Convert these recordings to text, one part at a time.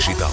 Digital.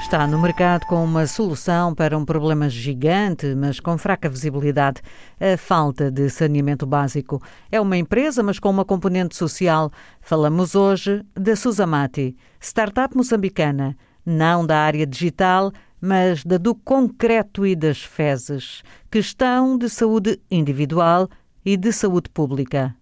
Está no mercado com uma solução para um problema gigante, mas com fraca visibilidade: a falta de saneamento básico. É uma empresa, mas com uma componente social. Falamos hoje da Susamati, startup moçambicana, não da área digital, mas da do concreto e das fezes. Questão de saúde individual e de saúde pública.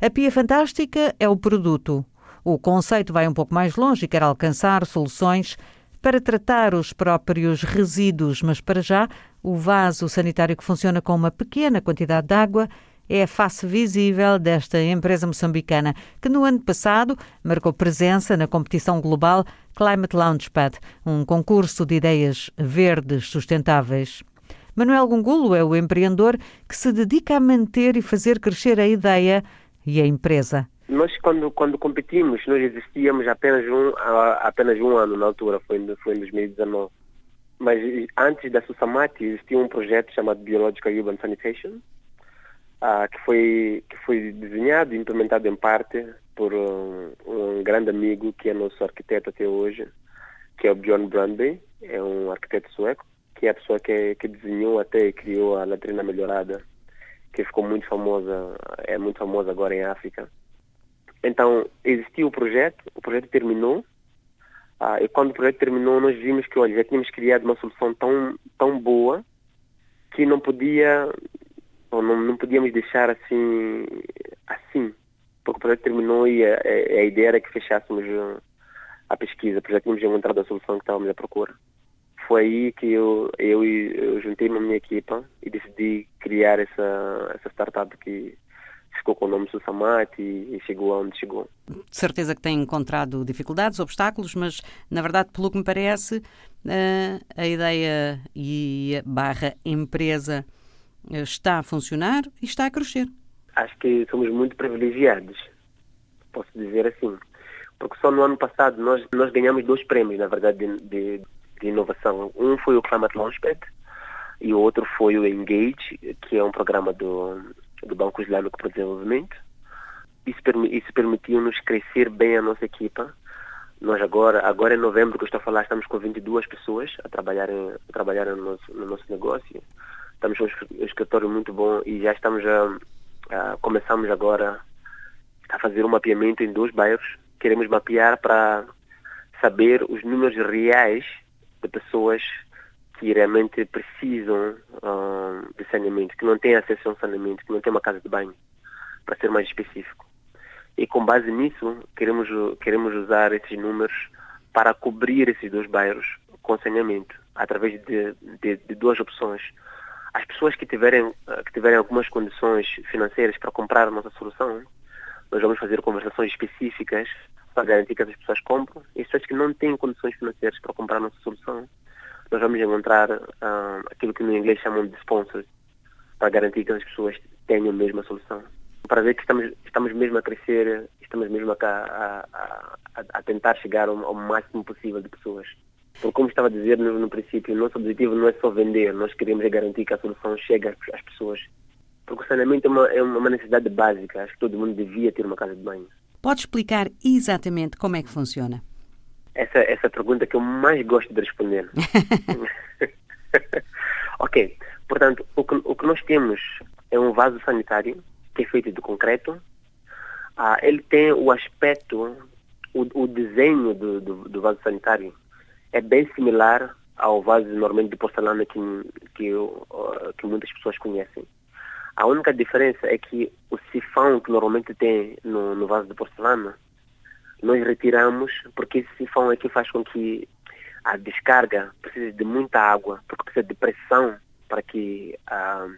A Pia Fantástica é o produto. O conceito vai um pouco mais longe e quer alcançar soluções para tratar os próprios resíduos, mas para já o vaso sanitário que funciona com uma pequena quantidade de água é a face visível desta empresa moçambicana, que no ano passado marcou presença na competição global Climate Launchpad, um concurso de ideias verdes sustentáveis. Manuel Gungulo é o empreendedor que se dedica a manter e fazer crescer a ideia e a empresa. Nós, quando, quando competimos, nós existíamos apenas um, apenas um ano na altura, foi, foi em 2019. Mas antes da Susamati existia um projeto chamado Biological Urban Sanitation, uh, que, foi, que foi desenhado e implementado em parte por um, um, grande amigo que é nosso arquiteto até hoje, que é o Bjorn Brandby, é um arquiteto sueco, que é a pessoa que, que desenhou até e criou a latrina melhorada, que ficou muito famosa, é muito famosa agora em África. Então, existiu o projeto, o projeto terminou, ah, e quando o projeto terminou, nós vimos que, olha, já tínhamos criado uma solução tão, tão boa que não podia, não, não podíamos deixar assim, assim, porque o projeto terminou e a, a, a ideia era que fechássemos a pesquisa, porque já tínhamos encontrado a solução que estávamos à procura. Foi aí que eu, eu, eu juntei-me à minha equipa e decidi criar essa, essa startup que ficou com o nome Sussamate e, e chegou aonde chegou. De certeza que tem encontrado dificuldades, obstáculos, mas na verdade, pelo que me parece, eh, a ideia e a barra empresa eh, está a funcionar e está a crescer. Acho que somos muito privilegiados, posso dizer assim, porque só no ano passado nós, nós ganhamos dois prêmios, na verdade, de, de, de inovação. Um foi o Climate Launchpad e o outro foi o Engage, que é um programa do do Banco Islâmico para o Desenvolvimento. Isso, isso permitiu-nos crescer bem a nossa equipa. Nós agora, agora em novembro que eu estou a falar, estamos com 22 pessoas a trabalhar, em, a trabalhar no, nosso, no nosso negócio. Estamos com um escritório muito bom e já estamos a, a começamos agora a fazer um mapeamento em dois bairros. Queremos mapear para saber os números reais de pessoas que realmente precisam uh, de saneamento, que não têm acesso a um saneamento, que não têm uma casa de banho, para ser mais específico. E com base nisso, queremos, queremos usar esses números para cobrir esses dois bairros com saneamento, através de, de, de duas opções. As pessoas que tiverem, que tiverem algumas condições financeiras para comprar a nossa solução, nós vamos fazer conversações específicas para garantir que essas pessoas compram. E as pessoas que não têm condições financeiras para comprar a nossa solução, nós vamos encontrar uh, aquilo que no inglês chamam de sponsors, para garantir que as pessoas tenham a mesma solução. Para ver que estamos, estamos mesmo a crescer, estamos mesmo a, a, a, a tentar chegar ao, ao, máximo possível de pessoas. Porque como estava a dizer no, no princípio, o nosso objetivo não é só vender, nós queremos é garantir que a solução chegue às, pessoas. Porque o saneamento é uma, é uma necessidade básica, acho que todo mundo devia ter uma casa de banho. Pode explicar exatamente como é que funciona? Essa, essa pergunta que eu mais gosto de responder. ok, portanto, o que, o que nós temos é um vaso sanitário que é feito de concreto. Ah, ele tem o aspecto, o, o desenho do, do, do, vaso sanitário é bem similar ao vaso normalmente de porcelana que, que, que muitas pessoas conhecem. A única diferença é que o sifão que normalmente tem no, no vaso de porcelana nós retiramos porque esse sifão que faz com que a descarga precise de muita água, porque precisa de pressão para que ah,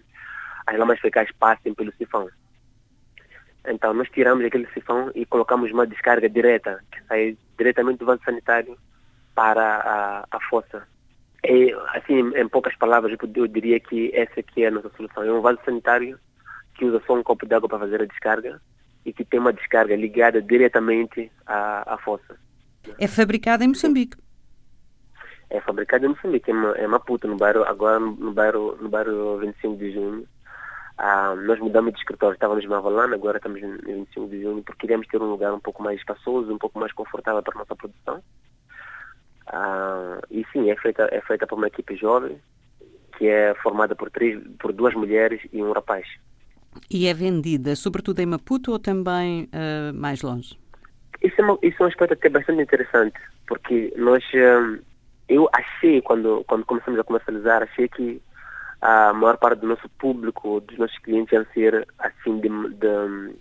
as lamas fecais passem pelo sifão. Então nós tiramos aquele sifão e colocamos uma descarga direta, que sai diretamente do vaso sanitário para a, a fossa. E, assim, em poucas palavras, eu diria que essa aqui é a nossa solução. É um vaso sanitário que usa só um copo de água para fazer a descarga e que tem uma descarga ligada diretamente à, à fossa. É fabricada em Moçambique? É fabricada em Moçambique, em, Maputo, no bairro, agora no bairro, no bairro 25 de junho. Ah, nós mudamos de escritório, estávamos em Mavalana, agora estamos em 25 de junho, porque queríamos ter um lugar um pouco mais espaçoso, um pouco mais confortável para a nossa produção. Ah, e sim, é feita, é feita por uma equipe jovem, que é formada por, três, por duas mulheres e um rapaz. E é vendida sobretudo em Maputo ou também uh, mais longe? Isso é, uma, isso é um aspecto até bastante interessante, porque nós, uh, eu achei, quando, quando começamos a comercializar, achei que a maior parte do nosso público, dos nossos clientes iam ser assim de, de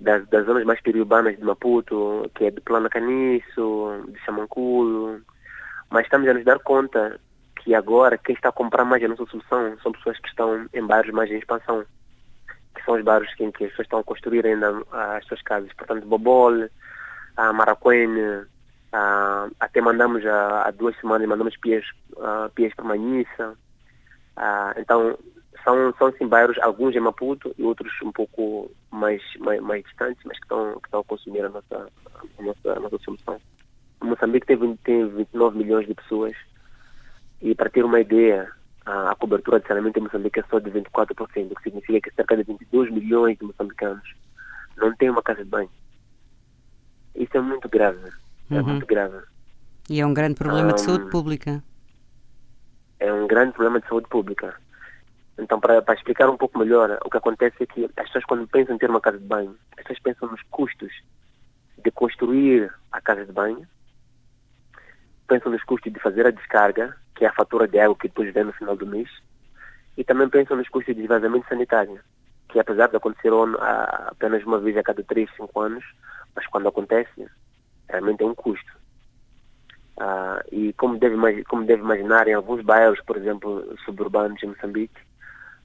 das, das, zonas mais periurbanas de Maputo, que é de Plana Caniço, de Chamanculo, mas estamos a nos dar conta que agora quem está a comprar mais a nossa solução são pessoas que estão em bairros mais em expansão, são os bairros em que as pessoas estão a construir ainda as suas casas. Portanto, Bobol, a Maracuene, até mandamos há duas semanas, mandamos pias, pias para Manissa. então, são, são sim bairros, alguns em Maputo e outros um pouco mais, mais, mais distantes, mas que estão, que estão a consumir a nossa, a nossa, a nossa solução. Moçambique tem, tem 29 milhões de pessoas e para ter uma ideia, a, cobertura de saneamento em Moçambique é só de 24%, o que significa que cerca de 22 milhões de moçambicanos não têm uma casa de banho. Isso é muito grave. É uhum. muito grave. E é um grande problema um, de saúde pública. É um grande problema de saúde pública. Então, para, para, explicar um pouco melhor, o que acontece é que as pessoas, quando pensam em ter uma casa de banho, as pessoas pensam nos custos de construir a casa de banho, pensam nos custos de fazer a descarga, que é a fatura de água que depois vem no final do mês, e também pensam nos custos de esvaziamento sanitário, que apesar de acontecer apenas uma vez a cada 3, 5 anos, mas quando acontece, realmente é um custo. Ah, e como deve, como deve imaginar, em alguns bairros, por exemplo, suburbanos em Moçambique,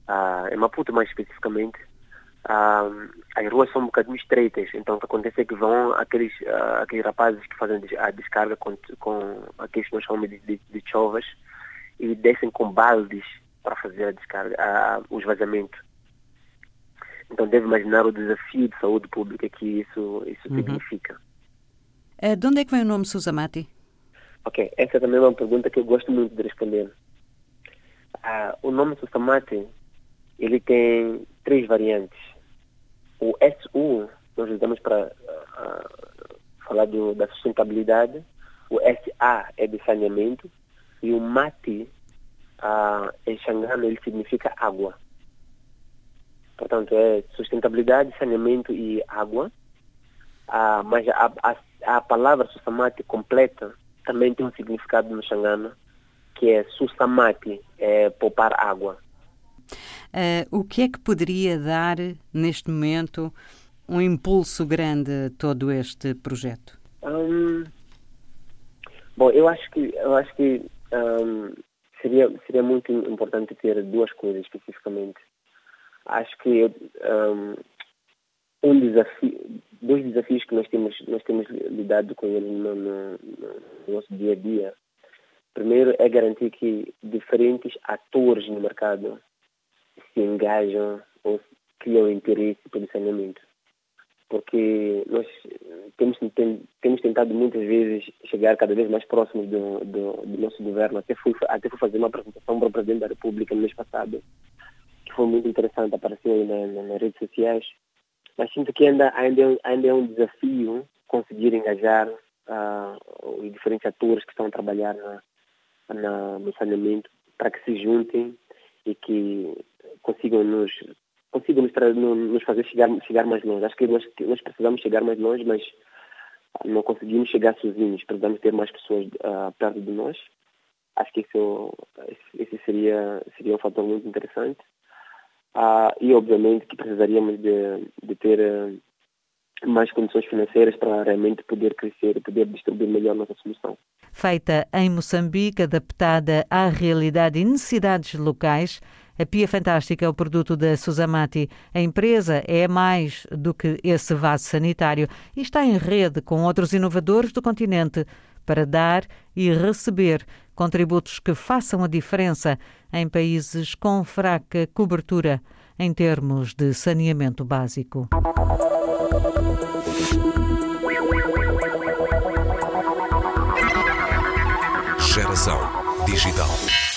ah, em Maputo mais especificamente, as ruas são um bocadinho estreitas, então o que acontece é que vão aqueles, ah, aqueles rapazes que fazem a descarga com, com aqueles que nós chamamos de, de, de chovas e descem com baldes para fazer a descarga, a, o esvaziamento. Então deve imaginar o desafio de saúde pública que isso, isso uhum. significa. Uh, de onde é que vem o nome Susamati? Ok, essa também é uma pergunta que eu gosto muito de responder. Uh, o nome Susamati ele tem três variantes. O SU, nós usamos para uh, falar do, da sustentabilidade, o SA é de saneamento e o MATI, uh, em Xangana, ele significa água. Portanto, é sustentabilidade, saneamento e água. Uh, mas a, a, a palavra Susamati completa também tem um significado no Xangana, que é Susamati, é poupar água. Uh, o que é que poderia dar, neste momento, um impulso grande a todo este projeto? Um, bom, eu acho que, eu acho que um, seria, seria muito importante ter duas coisas especificamente. Acho que um, um desafio, dois desafios que nós temos, nós temos lidado com eles no, no, no nosso dia a dia. Primeiro é garantir que diferentes atores no mercado se engajam ou criam interesse pelo saneamento. Porque nós temos, temos tentado muitas vezes chegar cada vez mais próximos do, do, do nosso governo. Até fui, até fui fazer uma apresentação para o Presidente da República no mês passado, que foi muito interessante, apareceu aí na, na, nas redes sociais. Mas sinto que ainda, ainda, ainda é um desafio conseguir engajar uh, os diferentes atores que estão a trabalhar na, na, no saneamento para que se juntem e que consigam nos consigam nos, nos fazer chegar, chegar mais longe. Acho que nós, nós precisamos chegar mais longe, mas não conseguimos chegar sozinhos. Precisamos ter mais pessoas uh, perto de nós. Acho que isso, esse seria, seria um fator muito interessante. Uh, e, obviamente, que precisaríamos de, de ter uh, mais condições financeiras para realmente poder crescer e poder distribuir melhor nossa solução. Feita em Moçambique, adaptada à realidade e necessidades locais, a Pia Fantástica é o produto da Susamati. A empresa é mais do que esse vaso sanitário e está em rede com outros inovadores do continente para dar e receber contributos que façam a diferença em países com fraca cobertura em termos de saneamento básico. Geração Digital.